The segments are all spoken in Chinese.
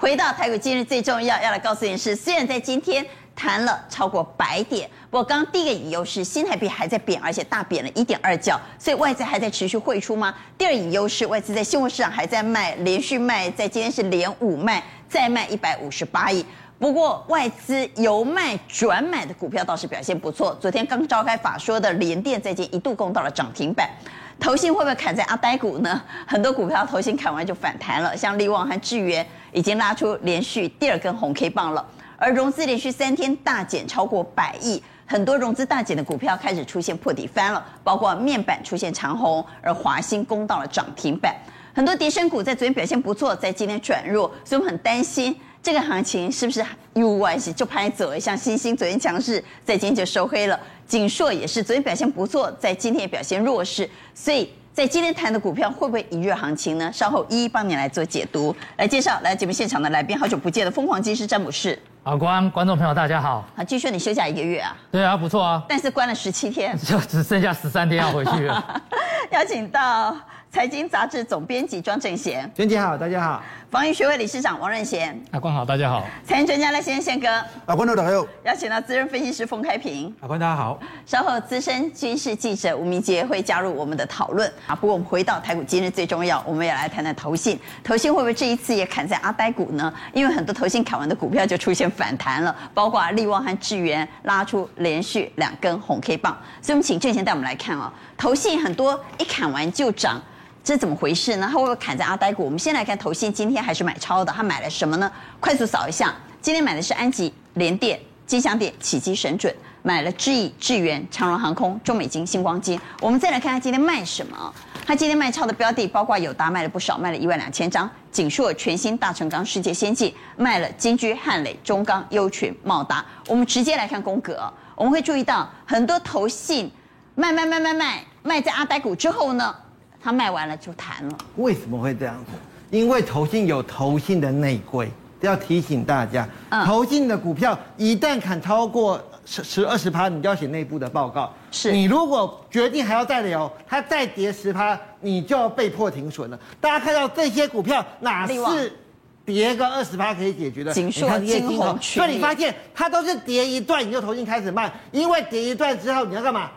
回到台股今日最重要要来告诉你是，虽然在今天谈了超过百点，不过刚刚第一个隐忧是新台币还在贬，而且大贬了一点二角，所以外资还在持续汇出吗？第二隐忧是外资在现货市场还在卖，连续卖，在今天是连五卖，再卖一百五十八亿。不过外资由卖转买的股票倒是表现不错，昨天刚召开法说的联电在今一度攻到了涨停板。投信会不会砍在阿呆股呢？很多股票投信砍完就反弹了，像力旺和智原已经拉出连续第二根红 K 棒了。而融资连续三天大减超过百亿，很多融资大减的股票开始出现破底翻了，包括面板出现长红，而华兴攻到了涨停板。很多跌深股在昨天表现不错，在今天转弱，所以我们很担心这个行情是不是有关系就拍走了？像欣兴昨天强势，在今天就收黑了。锦硕也是昨天表现不错，在今天也表现弱势，所以在今天谈的股票会不会一日行情呢？稍后一一帮你来做解读，来介绍来节目现场的来宾，好久不见的疯狂金师詹姆士。好，观观众朋友大家好。好，据说你休假一个月啊？对啊，不错啊。但是关了十七天，就只剩下十三天要回去了。邀请到财经杂志总编辑庄正贤。娟姐好，大家好。防疫学会理事长王任贤，阿关好，大家好。财经专家赖先生宪哥，阿关大家好。邀请到资深分析师冯开平，阿关大家好。稍后资深军事记者吴明杰会加入我们的讨论啊。不过我们回到台股今日最重要，我们也来谈谈投信，投信会不会这一次也砍在阿呆股呢？因为很多投信砍完的股票就出现反弹了，包括力旺和智源拉出连续两根红 K 棒，所以我们请正贤带我们来看啊、哦，投信很多一砍完就涨。这怎么回事呢？他会不会砍在阿呆股？我们先来看投信，今天还是买超的。他买了什么呢？快速扫一下，今天买的是安吉、联电、金像电、启基、神准，买了智易、智源、长荣航空、中美金、新光金。我们再来看他今天卖什么？他今天卖超的标的包括友达卖了不少，卖了一万两千张；景硕、全新、大成钢、世界先进卖了金居、汉磊、中钢、优群、茂达。我们直接来看宫格，我们会注意到很多投信卖卖卖卖卖卖在阿呆股之后呢？他卖完了就弹了，为什么会这样子？因为投信有投信的内规，要提醒大家，投信的股票一旦砍超过十十二十趴，你就要写内部的报告。是你如果决定还要再留，它再跌十趴，你就要被迫停损了。大家看到这些股票哪是跌个二十趴可以解决的？景硕、金鸿，所以你发现它都是跌一段你就投信开始卖，因为跌一段之后你要干嘛？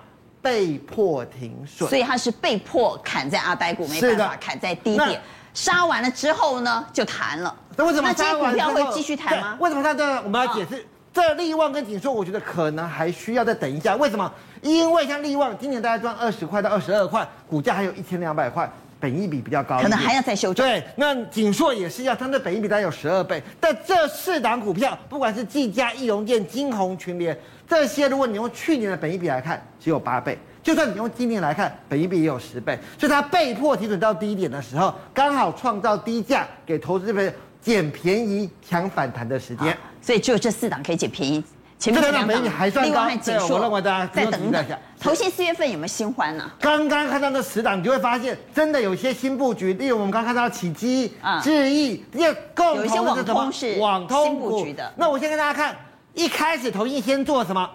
被迫停损，所以他是被迫砍在阿呆股，没办法砍在低点。杀完了之后呢，就弹了。那为什么杀完股票会继续弹吗？为什么他这？我们要解释，哦、这利旺跟锦硕，我觉得可能还需要再等一下。为什么？因为像利旺今年大概赚二十块到二十二块，股价还有一千两百块，本益比比较高，可能还要再修正。对，那景硕也是一样，它的本益比大概有十二倍。但这四档股票，不管是技嘉、义隆电、金鸿、群联。这些，如果你用去年的本益比来看，只有八倍；就算你用今年来看，本益比也有十倍。所以它被迫提准到低点的时候，刚好创造低价给投资者捡便宜、抢反弹的时间。所以只有这四档可以捡便宜。前面两档本益比还算高。对，我认为大家再等等一下。投信四月份有没有新欢呢？刚刚看到那十档，你就会发现真的有些新布局。例如我们刚看到启基、智易，这些共同的是什么？有一些网通是网通新布局的。那我先跟大家看。一开始投信先做什么？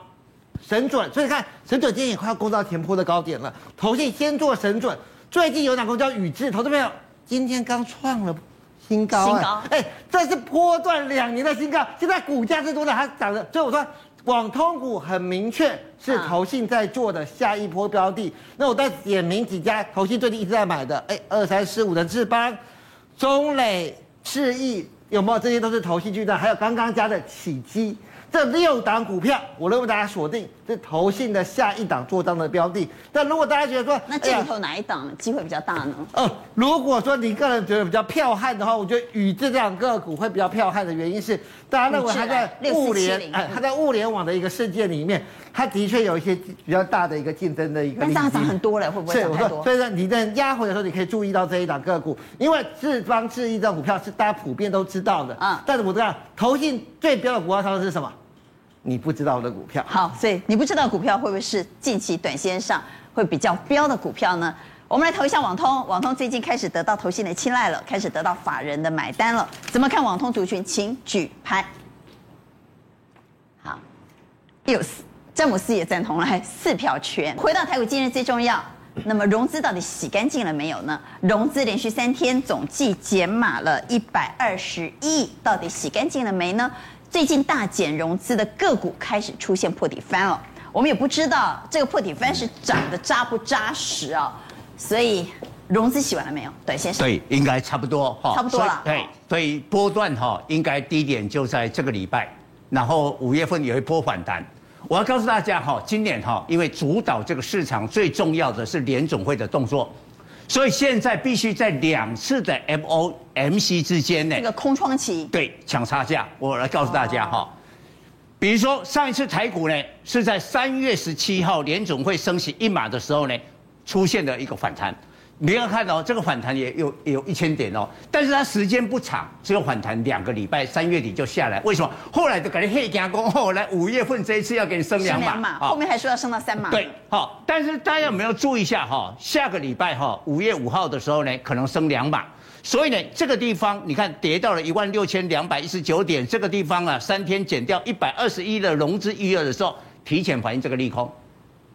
神准，所以看神准今天也快要攻到前坡的高点了。投信先做神准，最近有两个叫宇智，投资朋友今天刚创了新高，新高，哎，这是波段两年的新高。现在股价是多少？它涨的，所以我说网通股很明确是投信在做的下一波标的。那我再点名几家投信最近一直在买的，哎，二三四五的智邦、中磊、智毅有没有？这些都是投信巨蛋，还有刚刚加的启基。这六档股票，我认为大家锁定是投信的下一档做账的标的。但如果大家觉得说，那这里头哪一档机会比较大呢？哦、呃，如果说你个人觉得比较彪悍的话，我觉得宇智这两个股会比较彪悍的原因是，大家认为它在物联，哎，它在物联网的一个世界里面，它的确有一些比较大的一个竞争的一个。那这样涨很多了，会不会涨太多？所以说你在压回的时候，你可以注意到这一档个股，因为智邦智易这股票是大家普遍都知道的啊。但是我知道投信最标的股票它是什么？你不知道的股票，好，所以你不知道股票会不会是近期短线上会比较飙的股票呢？我们来投一下网通，网通最近开始得到投信的青睐了，开始得到法人的买单了。怎么看网通族群？请举牌。好，有四，詹姆斯也赞同了，四票全。回到台股，今日最重要，那么融资到底洗干净了没有呢？融资连续三天总计减码了一百二十亿，到底洗干净了没呢？最近大减融资的个股开始出现破底翻了，我们也不知道这个破底翻是涨得扎不扎实啊，所以融资洗完了没有？对，先生。对，应该差不多哈，差不多了。对，所以波段哈，应该低点就在这个礼拜，然后五月份有一波反弹。我要告诉大家哈，今年哈，因为主导这个市场最重要的是联总会的动作，所以现在必须在两次的 MOMC 之间呢，这个空窗期，对，抢差价。我来告诉大家哈，比如说上一次台股呢是在三月十七号联总会升息一码的时候呢，出现了一个反弹。你要看哦，这个反弹也有也有一千点哦，但是它时间不长，只有反弹两个礼拜，三月底就下来。为什么？后来就感觉黑加工，后来五月份这一次要给你升两码，升两码，后面还说要升到三码。对，好，但是大家有没有注意一下哈？下个礼拜哈，五月五号的时候呢，可能升两码。所以呢，这个地方你看跌到了一万六千两百一十九点，这个地方啊，三天减掉一百二十一的融资余额的时候，提前反映这个利空，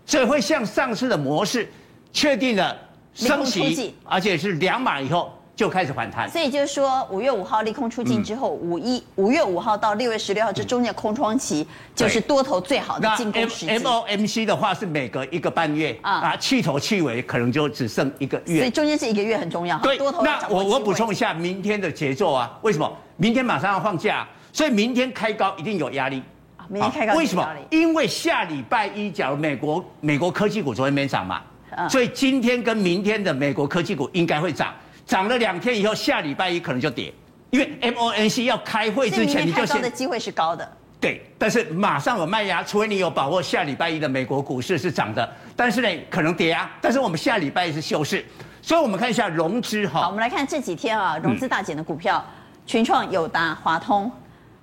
所以会像上次的模式，确定了。升息，而且是两码以后就开始反弹，所以就是说五月五号利空出尽之后，五一五月五号到六月十六号这中间空窗期，就是多头最好的进攻时机。M O M C 的话是每隔一个半月啊，去头去尾可能就只剩一个月，所以中间这一个月很重要。对，那我我补充一下明天的节奏啊，为什么？明天马上要放假，所以明天开高一定有压力。明天开高为什么？因为下礼拜一，假如美国美国科技股昨天没涨嘛。所以今天跟明天的美国科技股应该会涨，涨了两天以后，下礼拜一可能就跌，因为 MONC 要开会之前你就先。的机会是高的。对，但是马上有卖压，除非你有把握下礼拜一的美国股市是涨的，但是呢可能跌啊。但是我们下礼拜一是休市，所以我们看一下融资哈。好，我们来看这几天啊，融资大减的股票，嗯、群创、友达、华通、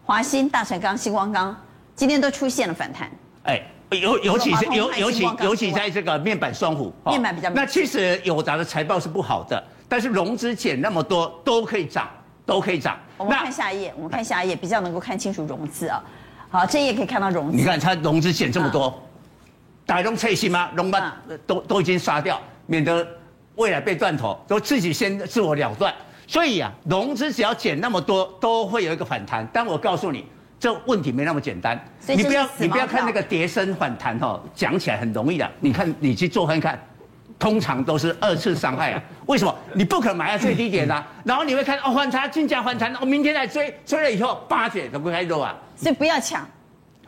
华新、大成钢、新光钢，今天都出现了反弹。哎。尤尤其是尤尤其尤其在这个面板双虎，面板比较。那其实友达的财报是不好的，但是融资减那么多都可以涨，都可以涨。我们看下一页，我们看下一页比较能够看清楚融资啊。好，这一页可以看到融资。你看它融资减这么多，打融脆心吗？融班都都已经杀掉，免得未来被断头，都自己先自我了断。所以啊，融资只要减那么多，都会有一个反弹。但我告诉你。这问题没那么简单，你不要你不要看那个跌升反弹哈，讲起来很容易的。你看你去做看看，通常都是二次伤害啊。为什么？你不可能买在最低点呐、啊。然后你会看哦，反弹金价反弹，我明天来追，追了以后八点都不开肉啊。所以不要抢。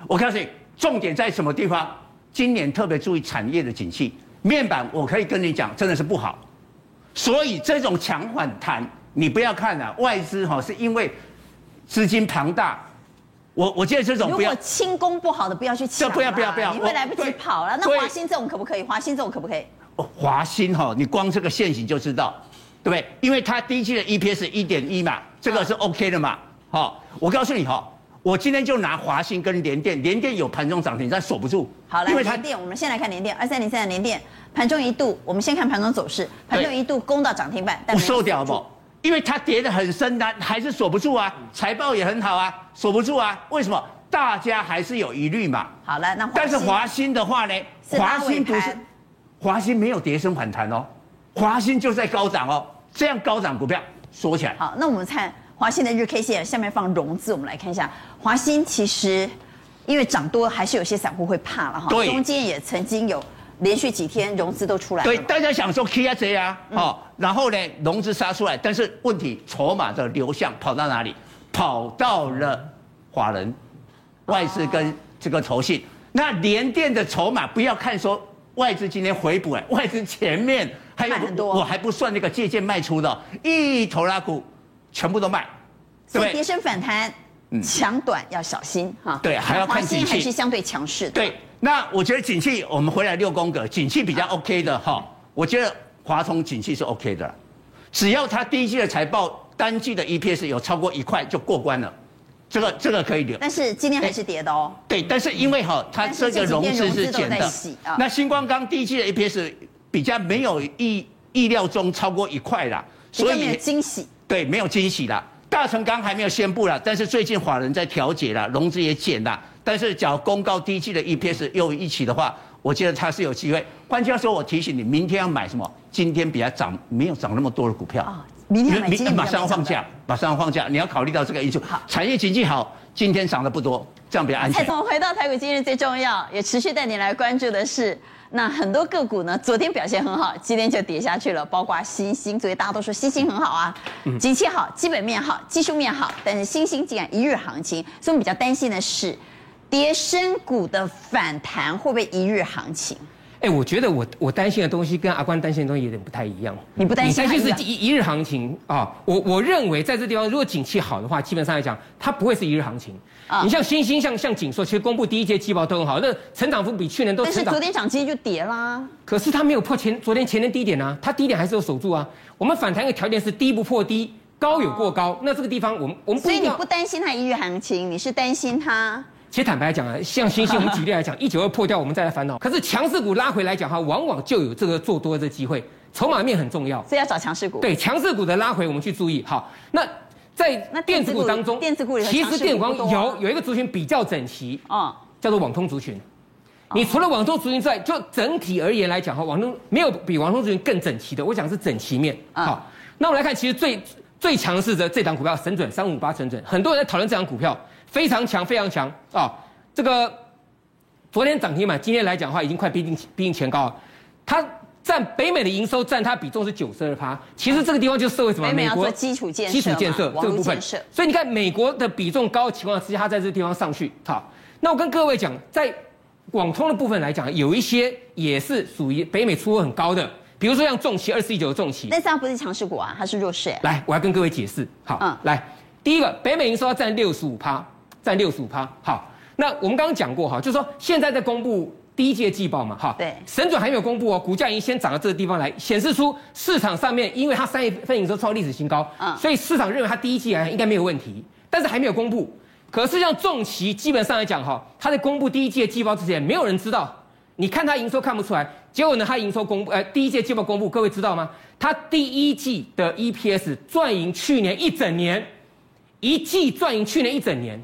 我告诉你，重点在什么地方？今年特别注意产业的景气，面板我可以跟你讲，真的是不好。所以这种强反弹，你不要看啊，外资哈是因为资金庞大。我我建议这种不要，如果轻功不好的不要去抢，不要不要不要，你会来不及跑了。那华新这种可不可以？华新这种可不可以？华新哈，你光这个线型就知道，对不对？因为它第一季的 EPS 一点一嘛，这个是 OK 的嘛。好，我告诉你哈，我今天就拿华新跟联电，联电有盘中涨停，但锁不住。好，来联电，我们先来看联电，二三零三的联电，盘中一度，我们先看盘中走势，盘中一度攻到涨停板，但收掉不？因为它跌得很深，它还是锁不住啊，财报也很好啊，锁不住啊。为什么？大家还是有疑虑嘛。好了，那但是华兴的话呢？华兴不是，华兴没有跌升反弹哦，华兴就在高涨哦。这样高涨股票锁起来。好，那我们看华兴的日 K 线，下面放融资，我们来看一下华兴。其实因为涨多，还是有些散户会怕了哈。对。中间也曾经有。连续几天融资都出来了，对，大家想说 K 啊这啊，哦，然后呢融资杀出来，但是问题筹码的流向跑到哪里？跑到了华人、外资跟这个投信。那联电的筹码不要看说外资今天回补哎，外资前面还有很多，我还不算那个借鉴卖出的，一头拉股全部都卖，所以跌升反弹，强短要小心哈。对，还要看景气，还是相对强势的。对。那我觉得景气，我们回来六宫格，景气比较 OK 的哈。我觉得华通景气是 OK 的，只要它第一季的财报单季的 EPS 有超过一块就过关了，这个这个可以留。但是今天还是跌的哦。对，但是因为哈，它这个融资是减的。那星光钢第一季的 EPS 比较没有意意料中超过一块啦，所以没有惊喜。对，没有惊喜啦。大成钢还没有宣布啦，但是最近法人在调节啦，融资也减了。但是，假如公告第一季的 EPS 又一起的话，我觉得它是有机会。换句话说，我提醒你，明天要买什么？今天比较涨，没有涨那么多的股票。哦，明天买今天马上要放假，马上要放假，你要考虑到这个因素。好，产业经济好，今天涨得不多，这样比较安全。蔡总，回到台股今日最重要，也持续带你来关注的是，那很多个股呢，昨天表现很好，今天就跌下去了，包括新兴，所以大家都说新兴很好啊，景气好，基本面好，技术面好，但是新兴竟然一日行情，所以我们比较担心的是。跌深股的反弹会不会一日行情？哎，我觉得我我担心的东西跟阿关担心的东西有点不太一样。你不担心？你担心是一一日行情啊？我我认为在这地方，如果景气好的话，基本上来讲，它不会是一日行情。啊，你像新兴，像像景硕，其实公布第一季季报都很好，那成长幅比去年都成长。但是昨天涨今天就跌啦。可是它没有破前昨天前天低点啊，它低点还是有守住啊。我们反弹的条件是低不破低，高有过高。那这个地方我们我们所以你不担心它一日行情，你是担心它？其实坦白讲啊，像星星，我们举例来讲，一九二破掉，我们再来烦恼。可是强势股拉回来讲哈，往往就有这个做多的机会，筹码面很重要，所以要找强势股。对，强势股的拉回，我们去注意。好，那在电子股当中，电子股里其实电光有有一个族群比较整齐，啊，叫做网通族群。你除了网通族群之外，就整体而言来讲哈，网通没有比网通族群更整齐的。我讲是整齐面。好，那我们来看，其实最最强势的这档股票，神准三五八神准，很多人在讨论这档股票。非常强，非常强啊！这个昨天涨停板，今天来讲的话，已经快逼近逼近前高了。它占北美的营收占它比重是九十二趴。其实这个地方就是社会什么？美国基础建设、基础建设这个部分。所以你看，美国的比重高的情况之下，它在这个地方上去。好，那我跟各位讲，在网通的部分来讲，有一些也是属于北美出货很高的，比如说像重骑二四一九的重骑。但是它不是强势股啊，它是弱势。来，我要跟各位解释。好，嗯，来，第一个，北美营收要占六十五趴。占六十五趴，好，那我们刚刚讲过哈，就是说现在在公布第一季季报嘛，哈，对，神准还没有公布哦，股价已经先涨到这个地方来，显示出市场上面，因为它三月份营收创历史新高，嗯，所以市场认为它第一季来应该没有问题，但是还没有公布。可是像重骑基本上来讲哈，它在公布第一季的季报之前，没有人知道，你看它营收看不出来，结果呢，它营收公布，呃，第一季季报公布，各位知道吗？它第一季的 EPS 赚赢去年一整年，一季赚赢去年一整年。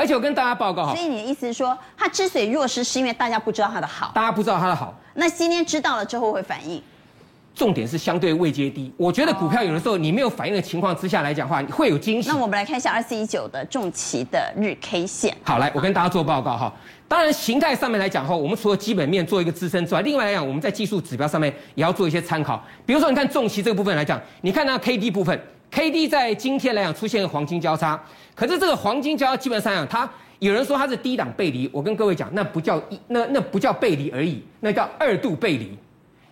而且我跟大家报告哈，所以你的意思是说，它之所以弱势，是因为大家不知道它的好，大家不知道它的好。那今天知道了之后会反应，重点是相对位阶低。我觉得股票有的时候你没有反应的情况之下来讲的话，会有惊喜。那我们来看一下二四一九的重骑的日 K 线。好，来我跟大家做报告哈。当然形态上面来讲哈，我们除了基本面做一个支撑之外，另外来讲我们在技术指标上面也要做一些参考。比如说你看重骑这个部分来讲，你看那 K D 部分，K D 在今天来讲出现黄金交叉，可是这个黄金交叉基本上讲它。有人说它是低档背离，我跟各位讲，那不叫一，那那不叫背离而已，那叫二度背离。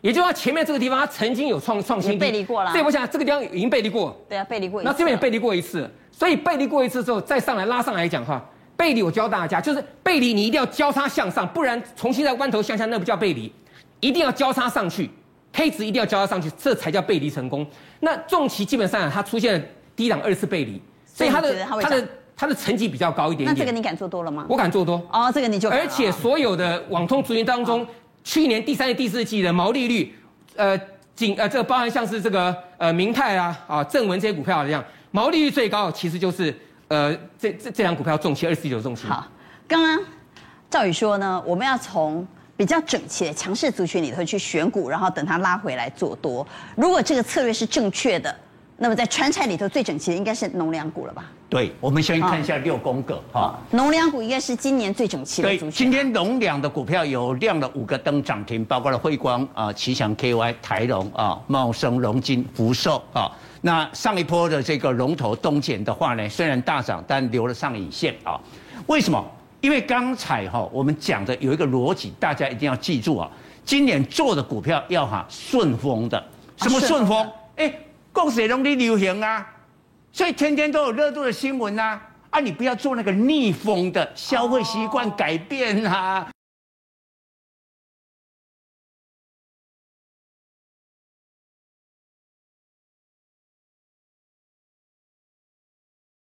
也就是说，前面这个地方它曾经有创创新低，背离过了。所以我想这个地方已经背离过。对啊，背离过一次。那这边也背离过一次，所以背离过一次之后再上来拉上来讲哈，背离我教大家就是背离你一定要交叉向上，不然重新再弯头向下那不叫背离，一定要交叉上去，K 值一定要交叉上去，这才叫背离成功。那重期基本上它出现了低档二次背离，所以它的它的。它的成绩比较高一点点，那这个你敢做多了吗？我敢做多哦，这个你就而且所有的网通族群当中，哦、去年第三季、第四季的毛利率，呃，仅呃，这个包含像是这个呃明泰啊啊正文这些股票一样，毛利率最高其实就是呃这这这两股票重期二四九重期。好，刚刚赵宇说呢，我们要从比较整齐的强势族群里头去选股，然后等它拉回来做多。如果这个策略是正确的。那么在川菜里头最整齐的应该是农粮股了吧？对，我们先看一下六宫格哈。农粮股应该是今年最整齐的。对，今天农粮的股票有亮了五个灯涨停，包括了辉光啊、奇强 KY、台龙啊、茂生、荣金、福寿啊。那上一波的这个龙头东碱的话呢，虽然大涨，但留了上影线啊。为什么？因为刚才哈我们讲的有一个逻辑，大家一定要记住啊。今年做的股票要哈顺风的，什么顺风？哎。供水容易流行啊，所以天天都有热度的新闻呐，啊，你不要做那个逆风的消费习惯改变啊。